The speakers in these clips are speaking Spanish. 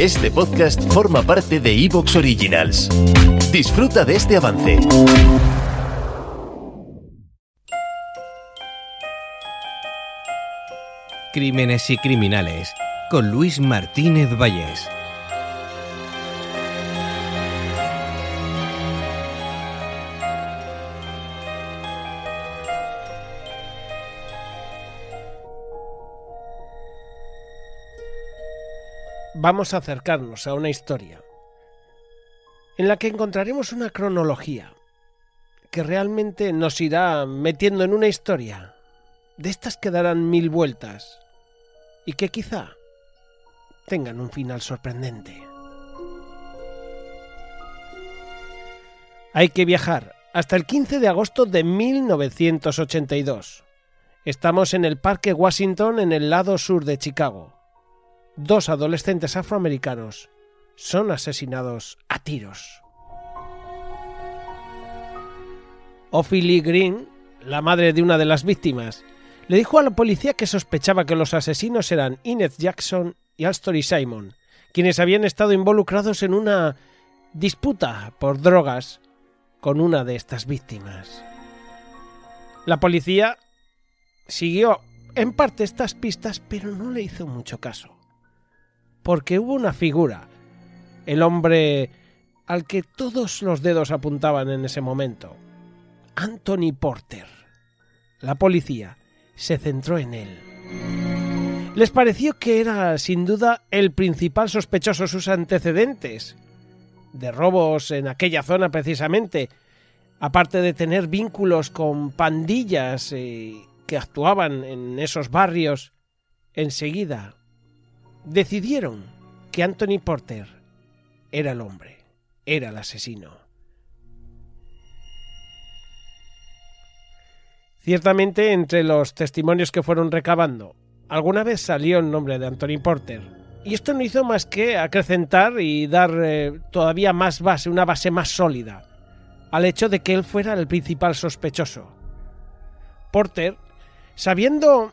Este podcast forma parte de Evox Originals. Disfruta de este avance. Crímenes y criminales con Luis Martínez Vallés. Vamos a acercarnos a una historia en la que encontraremos una cronología que realmente nos irá metiendo en una historia de estas que darán mil vueltas y que quizá tengan un final sorprendente. Hay que viajar hasta el 15 de agosto de 1982. Estamos en el Parque Washington en el lado sur de Chicago dos adolescentes afroamericanos son asesinados a tiros. Ophelia Green, la madre de una de las víctimas, le dijo a la policía que sospechaba que los asesinos eran Inez Jackson y Alstory Simon, quienes habían estado involucrados en una disputa por drogas con una de estas víctimas. La policía siguió en parte estas pistas, pero no le hizo mucho caso porque hubo una figura, el hombre al que todos los dedos apuntaban en ese momento, Anthony Porter. La policía se centró en él. Les pareció que era sin duda el principal sospechoso sus antecedentes, de robos en aquella zona precisamente, aparte de tener vínculos con pandillas eh, que actuaban en esos barrios, enseguida decidieron que Anthony Porter era el hombre, era el asesino. Ciertamente, entre los testimonios que fueron recabando, alguna vez salió el nombre de Anthony Porter, y esto no hizo más que acrecentar y dar eh, todavía más base, una base más sólida, al hecho de que él fuera el principal sospechoso. Porter, sabiendo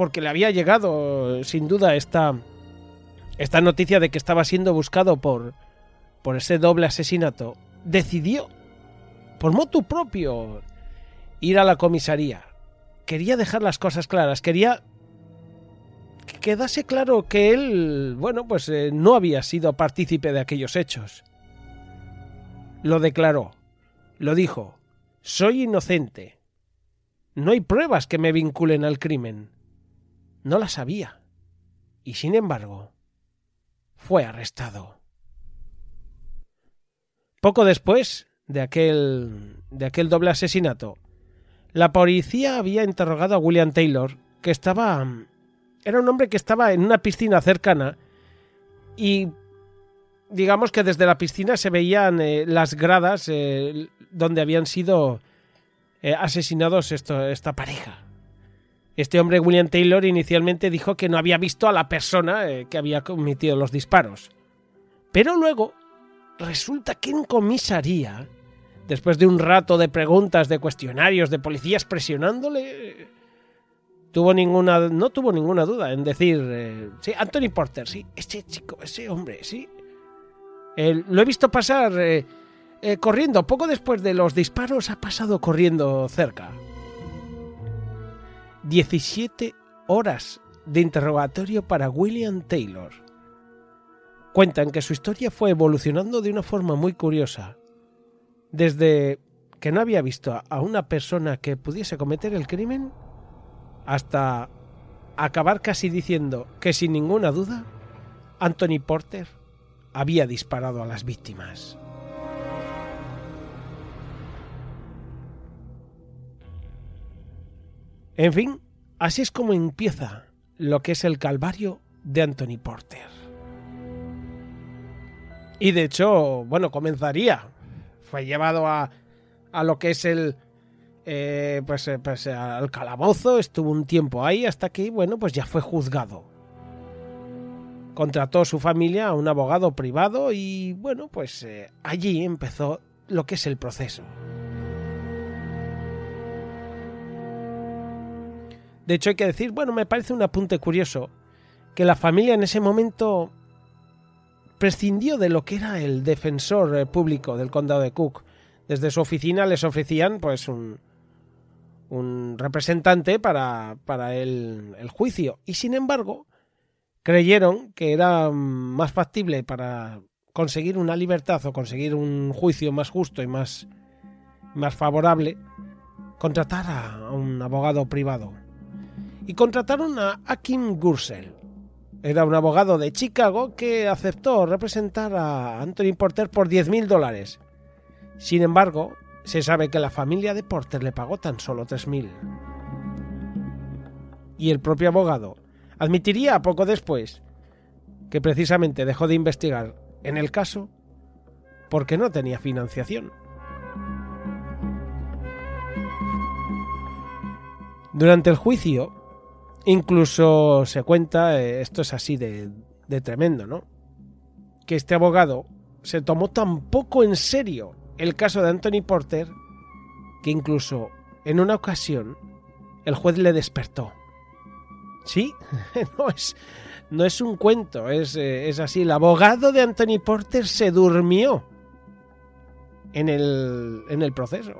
porque le había llegado sin duda esta, esta noticia de que estaba siendo buscado por, por ese doble asesinato, decidió, por motu propio, ir a la comisaría. Quería dejar las cosas claras, quería que quedase claro que él, bueno, pues eh, no había sido partícipe de aquellos hechos. Lo declaró, lo dijo, soy inocente. No hay pruebas que me vinculen al crimen no la sabía. Y sin embargo, fue arrestado. Poco después de aquel, de aquel doble asesinato, la policía había interrogado a William Taylor, que estaba... Era un hombre que estaba en una piscina cercana y digamos que desde la piscina se veían eh, las gradas eh, donde habían sido eh, asesinados esta pareja. Este hombre, William Taylor, inicialmente dijo que no había visto a la persona eh, que había cometido los disparos. Pero luego resulta que en comisaría, después de un rato de preguntas, de cuestionarios, de policías presionándole, tuvo ninguna, no tuvo ninguna duda en decir, eh, sí, Anthony Porter, sí, ese chico, ese hombre, sí. lo he visto pasar eh, corriendo, poco después de los disparos ha pasado corriendo cerca. 17 horas de interrogatorio para William Taylor. Cuentan que su historia fue evolucionando de una forma muy curiosa. Desde que no había visto a una persona que pudiese cometer el crimen hasta acabar casi diciendo que sin ninguna duda Anthony Porter había disparado a las víctimas. En fin, así es como empieza lo que es el calvario de Anthony Porter. Y de hecho, bueno, comenzaría. Fue llevado a, a lo que es el, eh, pues, eh, pues, al calabozo, estuvo un tiempo ahí hasta que, bueno, pues ya fue juzgado. Contrató su familia a un abogado privado y, bueno, pues eh, allí empezó lo que es el proceso. De hecho, hay que decir, bueno, me parece un apunte curioso, que la familia en ese momento prescindió de lo que era el defensor eh, público del condado de Cook. Desde su oficina les ofrecían pues un, un representante para, para el, el juicio. Y sin embargo, creyeron que era más factible para conseguir una libertad o conseguir un juicio más justo y más, más favorable, contratar a un abogado privado. Y contrataron a Akim Gursel. Era un abogado de Chicago que aceptó representar a Anthony Porter por 10.000 dólares. Sin embargo, se sabe que la familia de Porter le pagó tan solo 3.000. Y el propio abogado admitiría poco después que precisamente dejó de investigar en el caso porque no tenía financiación. Durante el juicio, incluso se cuenta, eh, esto es así de, de tremendo, ¿no? Que este abogado se tomó tan poco en serio el caso de Anthony Porter que incluso en una ocasión el juez le despertó. Sí, no es, no es un cuento, es, eh, es así. El abogado de Anthony Porter se durmió en el, en el proceso.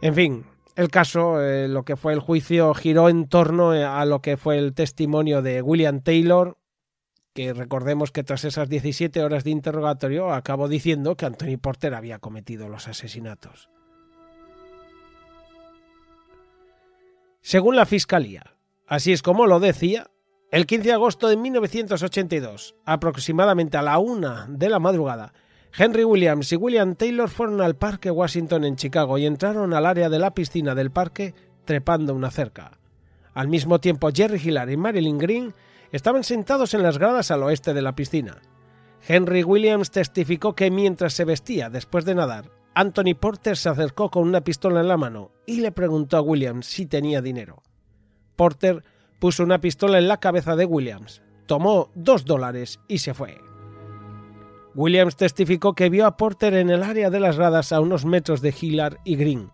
En fin, el caso, eh, lo que fue el juicio, giró en torno eh, a lo que fue el testimonio de William Taylor, que recordemos que tras esas 17 horas de interrogatorio acabó diciendo que Anthony Porter había cometido los asesinatos. Según la Fiscalía, Así es como lo decía, el 15 de agosto de 1982, aproximadamente a la una de la madrugada, Henry Williams y William Taylor fueron al Parque Washington en Chicago y entraron al área de la piscina del parque trepando una cerca. Al mismo tiempo, Jerry Hillard y Marilyn Green estaban sentados en las gradas al oeste de la piscina. Henry Williams testificó que mientras se vestía después de nadar, Anthony Porter se acercó con una pistola en la mano y le preguntó a Williams si tenía dinero. Porter puso una pistola en la cabeza de Williams, tomó dos dólares y se fue. Williams testificó que vio a Porter en el área de las gradas a unos metros de Hillard y Green,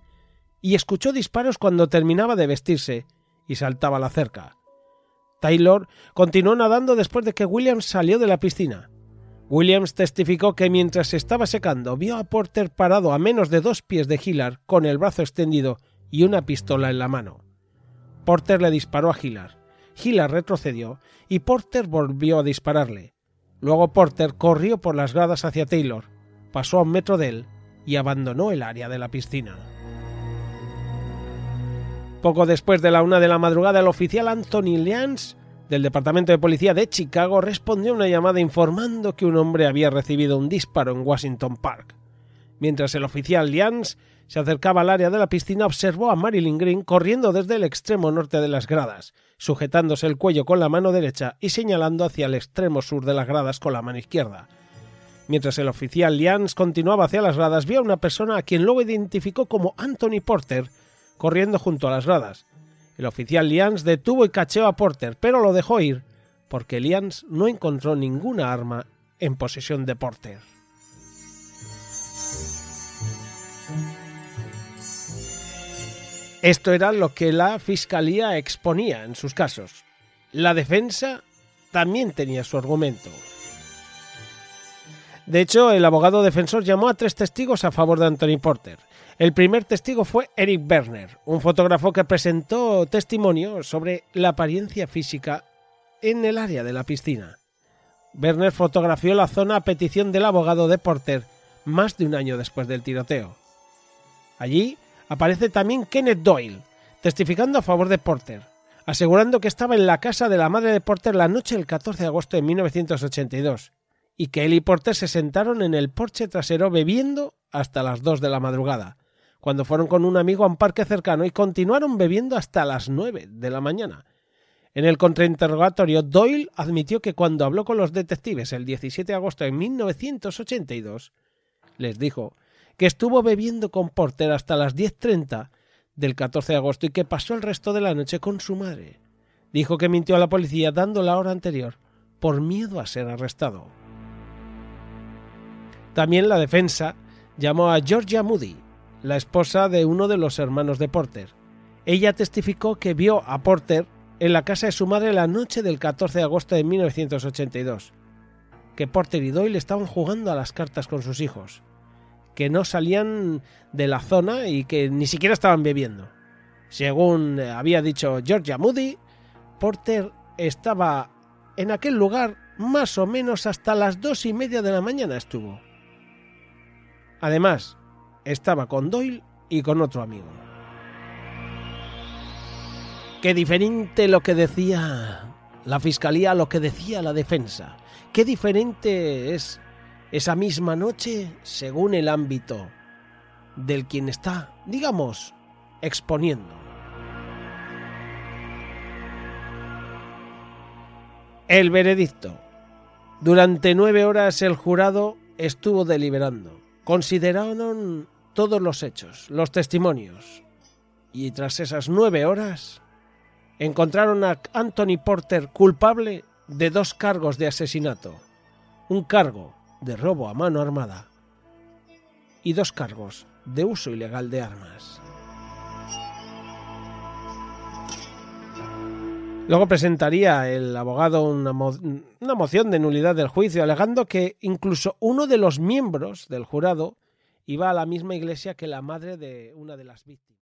y escuchó disparos cuando terminaba de vestirse y saltaba la cerca. Taylor continuó nadando después de que Williams salió de la piscina. Williams testificó que mientras se estaba secando vio a Porter parado a menos de dos pies de Hillard con el brazo extendido y una pistola en la mano. Porter le disparó a Hillard. Hillard retrocedió y Porter volvió a dispararle. Luego Porter corrió por las gradas hacia Taylor, pasó a un metro de él y abandonó el área de la piscina. Poco después de la una de la madrugada, el oficial Anthony Leans del Departamento de Policía de Chicago respondió a una llamada informando que un hombre había recibido un disparo en Washington Park. Mientras el oficial Leans se acercaba al área de la piscina, observó a Marilyn Green corriendo desde el extremo norte de las gradas, sujetándose el cuello con la mano derecha y señalando hacia el extremo sur de las gradas con la mano izquierda. Mientras el oficial Lians continuaba hacia las gradas, vio a una persona a quien luego identificó como Anthony Porter corriendo junto a las gradas. El oficial Lians detuvo y cacheó a Porter, pero lo dejó ir, porque Lians no encontró ninguna arma en posesión de Porter. Esto era lo que la fiscalía exponía en sus casos. La defensa también tenía su argumento. De hecho, el abogado defensor llamó a tres testigos a favor de Anthony Porter. El primer testigo fue Eric Berner, un fotógrafo que presentó testimonio sobre la apariencia física en el área de la piscina. Berner fotografió la zona a petición del abogado de Porter más de un año después del tiroteo. Allí aparece también Kenneth Doyle, testificando a favor de Porter, asegurando que estaba en la casa de la madre de Porter la noche del 14 de agosto de 1982 y que él y Porter se sentaron en el porche trasero bebiendo hasta las 2 de la madrugada, cuando fueron con un amigo a un parque cercano y continuaron bebiendo hasta las 9 de la mañana. En el contrainterrogatorio, Doyle admitió que cuando habló con los detectives el 17 de agosto de 1982, les dijo que estuvo bebiendo con Porter hasta las 10.30 del 14 de agosto y que pasó el resto de la noche con su madre. Dijo que mintió a la policía dando la hora anterior por miedo a ser arrestado. También la defensa llamó a Georgia Moody, la esposa de uno de los hermanos de Porter. Ella testificó que vio a Porter en la casa de su madre la noche del 14 de agosto de 1982, que Porter y Doyle estaban jugando a las cartas con sus hijos, que no salían de la zona y que ni siquiera estaban bebiendo. Según había dicho Georgia Moody, Porter estaba en aquel lugar más o menos hasta las dos y media de la mañana estuvo. Además, estaba con Doyle y con otro amigo. Qué diferente lo que decía la fiscalía a lo que decía la defensa. Qué diferente es esa misma noche según el ámbito del quien está, digamos, exponiendo. El veredicto. Durante nueve horas el jurado estuvo deliberando. Consideraron todos los hechos, los testimonios. Y tras esas nueve horas, encontraron a Anthony Porter culpable de dos cargos de asesinato. Un cargo de robo a mano armada y dos cargos de uso ilegal de armas. Luego presentaría el abogado una, moción de nulidad del juicio, alegando que incluso uno de los miembros del jurado iba a la misma iglesia que la madre de una de las víctimas.